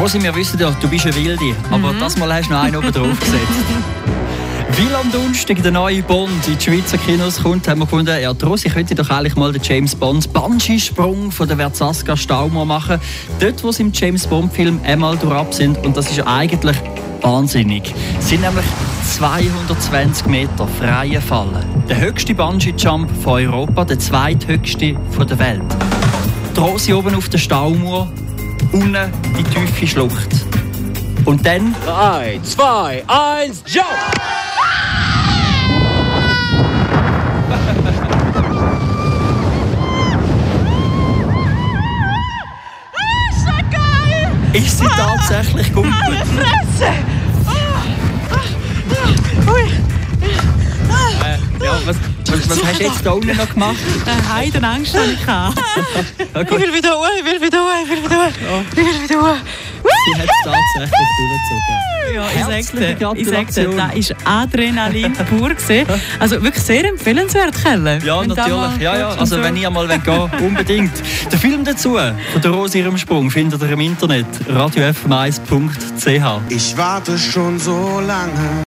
Rosi, wir wissen ja, du bist eine Wilde, aber das Mal hast du noch einen oben drauf gesetzt. Weil am Donnerstag der neue Bond in die Schweizer Kinos kommt, haben wir gefunden, ja, Rosi könnte doch eigentlich mal den James Bond Bungee-Sprung von der Verzaska Staumauer machen. Dort, wo sie im James Bond-Film einmal durchab sind. Und das ist eigentlich wahnsinnig. Es sind nämlich 220 Meter freie Fallen. Der höchste Bungee-Jump von Europa, der zweithöchste von der Welt. Die Rosi oben auf der Staumauer, unten die tiefe Schlucht. Und dann 3, 2, 1, jump! ist sie tatsächlich gut. Fresse! Was, was, was hast du jetzt da unten noch gemacht? Eine Heidenangst hatte ich. Ich will wieder hoch, ich will wieder hoch, ich will wieder hoch. Ich will wieder hoch. sie hat es tatsächlich durchgezogen. Ja, ich sag's dir, ich das war Adrenalin pur. Gewesen. Also wirklich sehr empfehlenswert, Kelle. Ja, natürlich. Ja, ja. Also, wenn so. ihr mal gehen unbedingt. Den Film dazu, von der Rose ihrem Sprung, findet ihr im Internet radiofm1.ch. Ich warte schon so lange.